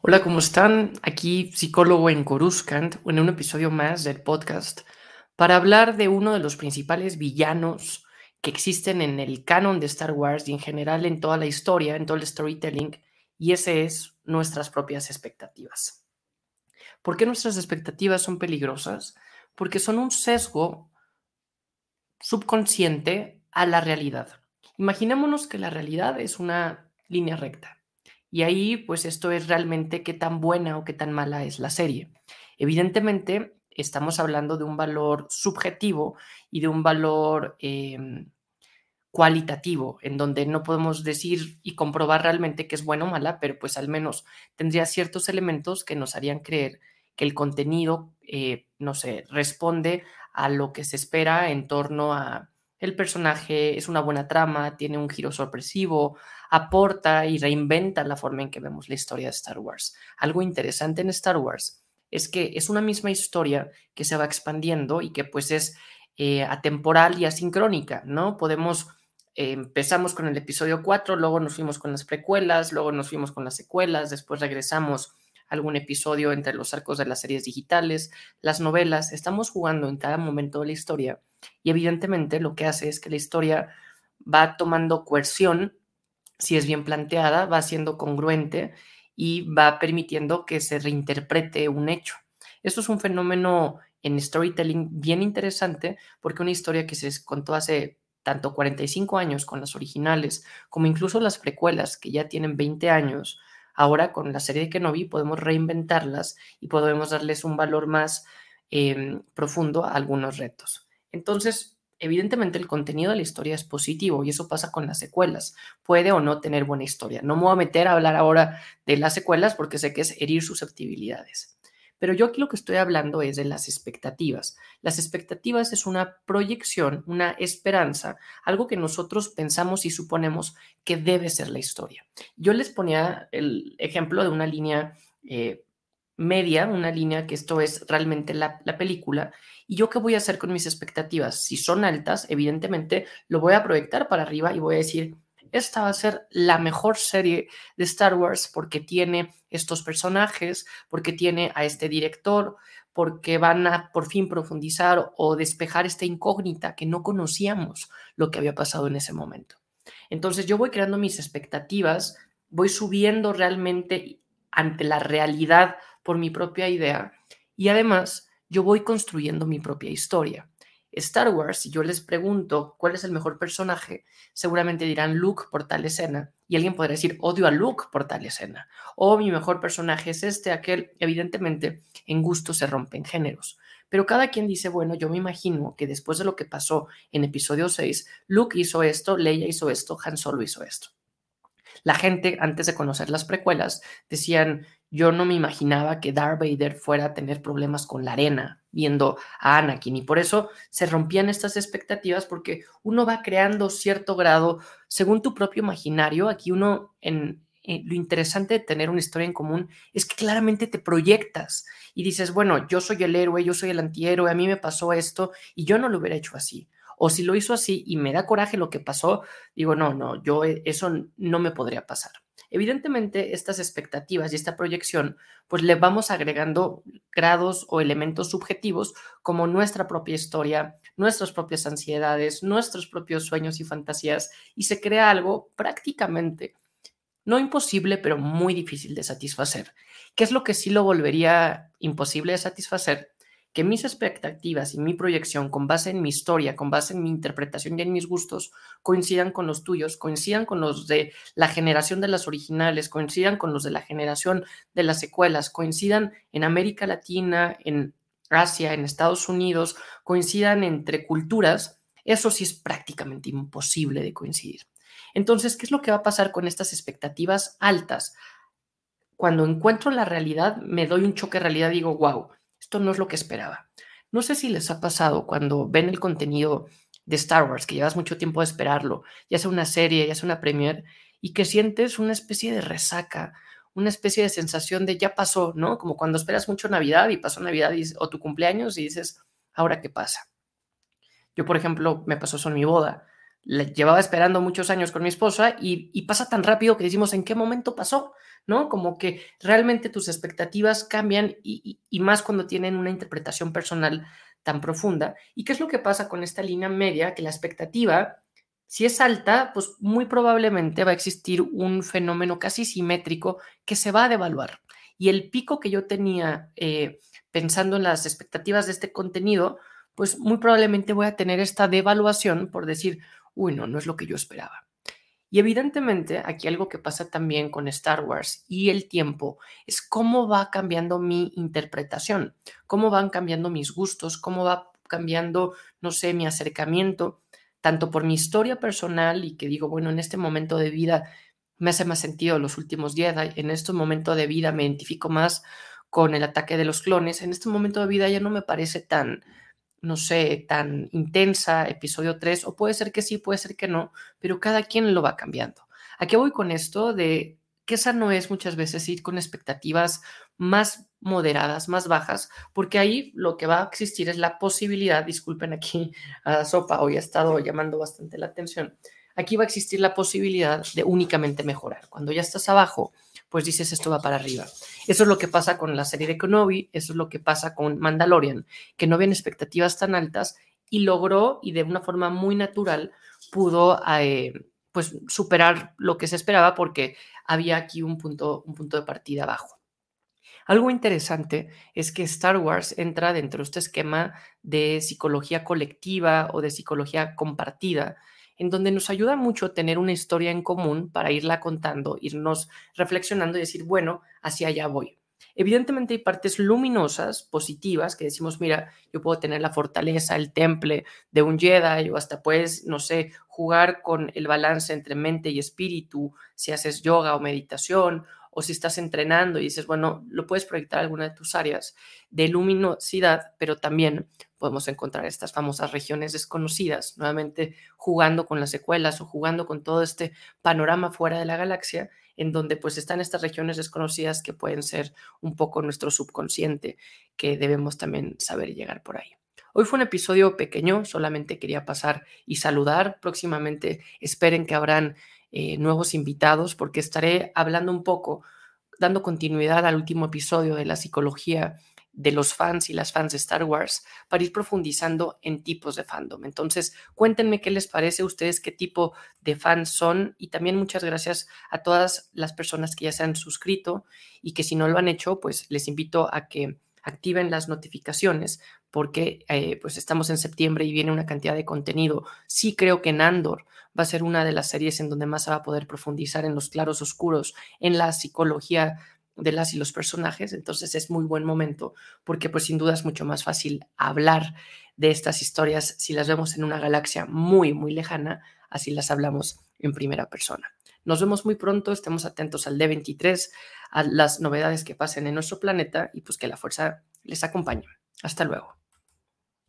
Hola, ¿cómo están? Aquí psicólogo en Coruscant, en un episodio más del podcast, para hablar de uno de los principales villanos que existen en el canon de Star Wars y en general en toda la historia, en todo el storytelling, y ese es nuestras propias expectativas. ¿Por qué nuestras expectativas son peligrosas? Porque son un sesgo subconsciente a la realidad. Imaginémonos que la realidad es una línea recta y ahí, pues esto es realmente qué tan buena o qué tan mala es la serie. Evidentemente, estamos hablando de un valor subjetivo y de un valor em, cualitativo, en donde no podemos decir y comprobar realmente que es buena o mala, pero pues al menos tendría ciertos elementos que nos harían creer que el contenido, eh, no sé, responde a lo que se espera en torno a el personaje, es una buena trama, tiene un giro sorpresivo, aporta y reinventa la forma en que vemos la historia de Star Wars. Algo interesante en Star Wars es que es una misma historia que se va expandiendo y que pues es eh, atemporal y asincrónica, ¿no? Podemos, eh, empezamos con el episodio 4, luego nos fuimos con las precuelas, luego nos fuimos con las secuelas, después regresamos a algún episodio entre los arcos de las series digitales, las novelas, estamos jugando en cada momento de la historia y evidentemente lo que hace es que la historia va tomando coerción si es bien planteada, va siendo congruente y va permitiendo que se reinterprete un hecho. Esto es un fenómeno en storytelling bien interesante porque una historia que se contó hace tanto 45 años con las originales como incluso las precuelas que ya tienen 20 años, ahora con la serie de Kenobi podemos reinventarlas y podemos darles un valor más em, profundo a algunos retos. Entonces, evidentemente el contenido de la historia es positivo y eso pasa con las secuelas. Puede o no tener buena historia. No me voy a meter a hablar ahora de las secuelas porque sé que es herir susceptibilidades. Pero yo aquí lo que estoy hablando es de las expectativas. Las expectativas es una proyección, una esperanza, algo que nosotros pensamos y suponemos que debe ser la historia. Yo les ponía el ejemplo de una línea eh, media, una línea que esto es realmente la, película. ¿Y yo qué voy a hacer con mis expectativas? Si son altas, evidentemente lo voy a proyectar para arriba y voy a decir, esta va a ser la mejor serie de Star Wars porque tiene estos personajes, porque tiene a este director, porque van a por fin profundizar o despejar esta incógnita que no conocíamos lo que había pasado en ese momento. Entonces yo voy creando mis expectativas, voy subiendo realmente ante la realidad por mi propia idea y además yo voy construyendo mi propia historia. Star Wars, si yo les pregunto cuál es el mejor personaje, seguramente dirán Luke por tal escena y alguien podrá decir odio a Luke por tal escena o mi mejor personaje es este, aquel, evidentemente en gusto se rompen géneros. Pero cada quien dice, bueno, yo me imagino que después de lo que pasó en episodio 6, Luke hizo esto, Leia hizo esto, Han Solo hizo esto. La gente, antes de conocer las precuelas, decían, yo no me imaginaba que Darth Vader fuera a tener problemas con la arena viendo a Anakin y por eso se rompían estas expectativas porque uno va creando cierto grado según tu propio imaginario. Aquí uno en, lo interesante de tener una historia en común es que claramente te proyectas y dices, bueno, yo soy el héroe, yo soy el antihéroe, a mí me pasó esto y yo no lo hubiera hecho así. O si lo hizo así y me da coraje lo que pasó, digo, no, no, yo eh, eso no me podría pasar. Evidentemente, estas expectativas y esta proyección, pues le vamos agregando grados o elementos subjetivos como nuestra propia historia, nuestras propias ansiedades, nuestros propios sueños y fantasías, y se crea algo prácticamente no imposible, pero muy difícil de satisfacer. ¿Qué es lo que sí lo volvería imposible de satisfacer? que mis expectativas y mi proyección con base en mi historia, con base en mi interpretación y en mis gustos coincidan con los tuyos, coincidan con los de la generación de las originales, coincidan con los de la generación de las secuelas, coincidan en América Latina, en Asia, en Estados Unidos, coincidan entre culturas, eso sí es prácticamente imposible de coincidir. Entonces, ¿qué es lo que va a pasar con estas expectativas altas? Cuando encuentro la realidad, me doy un choque de realidad, digo, wow, esto no es lo que esperaba. No sé si les ha pasado cuando ven el contenido de Star Wars, que llevas mucho tiempo de esperarlo, ya sea una serie, ya sea una premiere, y que sientes una especie de resaca, una especie de sensación de ya pasó, ¿no? Como cuando esperas mucho Navidad y pasó Navidad o tu cumpleaños y dices, ¿ahora qué pasa? Yo, por ejemplo, me pasó eso en mi boda. Llevaba esperando muchos años con mi esposa y, pasa tan rápido que decimos, ¿en qué momento pasó? ¿No? Como que realmente tus expectativas cambian y, y más cuando tienen una interpretación personal tan profunda. ¿Y qué es lo que pasa con esta línea media? Que la expectativa, si es alta, pues muy probablemente va a existir un fenómeno casi simétrico que se va a devaluar. Y el pico que yo tenía eh, pensando en las expectativas de este contenido, pues muy probablemente voy a tener esta devaluación por decir, uy, no, es lo que yo esperaba. Y evidentemente aquí algo que pasa también con Star Wars y el tiempo es cómo va cambiando mi interpretación, cómo van cambiando mis gustos, cómo va cambiando, no sé, mi acercamiento, tanto por mi historia personal y que digo, bueno, en este momento de vida me hace más sentido los últimos días, en este momento de vida me identifico más con el ataque de los clones, en este momento de vida ya no me parece tan, no sé, tan intensa, episodio 3, o puede ser que sí, puede ser que no, pero cada quien lo va cambiando. ¿A qué voy con esto? De que esa no es muchas veces ir con expectativas más moderadas, más bajas, porque ahí lo que va a existir es la posibilidad, disculpen aquí a Sopa, hoy ha estado llamando bastante la atención, aquí va a existir la posibilidad de únicamente mejorar. Cuando ya estás abajo, pues dices esto va para arriba. Eso es lo que pasa con la serie de Kenobi, eso es lo que pasa con Mandalorian, que no habían expectativas tan altas y logró y de una forma muy natural pudo eh, pues superar lo que se esperaba porque había aquí un punto, un punto de partida bajo. Algo interesante es que Star Wars entra dentro de este esquema de psicología colectiva o de psicología compartida, en donde nos ayuda mucho tener una historia en común para irla contando, irnos reflexionando y decir, bueno, hacia allá voy. Evidentemente hay partes luminosas, positivas, que decimos, mira, yo puedo tener la fortaleza, el temple de un Jedi, o hasta puedes, no sé, jugar con el balance entre mente y espíritu, si haces yoga o meditación, o si estás entrenando y dices, bueno, lo puedes proyectar a alguna de tus áreas de luminosidad, pero también podemos encontrar estas famosas regiones desconocidas, nuevamente jugando con las secuelas o jugando con todo este panorama fuera de la galaxia, en donde pues están estas regiones desconocidas que pueden ser un poco nuestro subconsciente, que debemos también saber llegar por ahí. Hoy fue un episodio pequeño, solamente quería pasar y saludar. Próximamente esperen que habrán eh, nuevos invitados porque estaré hablando un poco, dando continuidad al último episodio de la psicología de los fans y las fans de Star Wars para ir profundizando en tipos de fandom. Entonces, cuéntenme qué les parece a ustedes, qué tipo de fans son y también muchas gracias a todas las personas que ya se han suscrito y que si no lo han hecho, pues les invito a que activen las notificaciones porque eh, pues estamos en septiembre y viene una cantidad de contenido. Sí creo que Nandor va a ser una de las series en donde más se va a poder profundizar en los claros oscuros, en la psicología de las y los personajes, entonces es muy buen momento porque pues sin duda es mucho más fácil hablar de estas historias si las vemos en una galaxia muy, muy lejana, así las hablamos en primera persona. Nos vemos muy pronto, estemos atentos al D23, a las novedades que pasen en nuestro planeta y pues que la fuerza les acompañe. Hasta luego.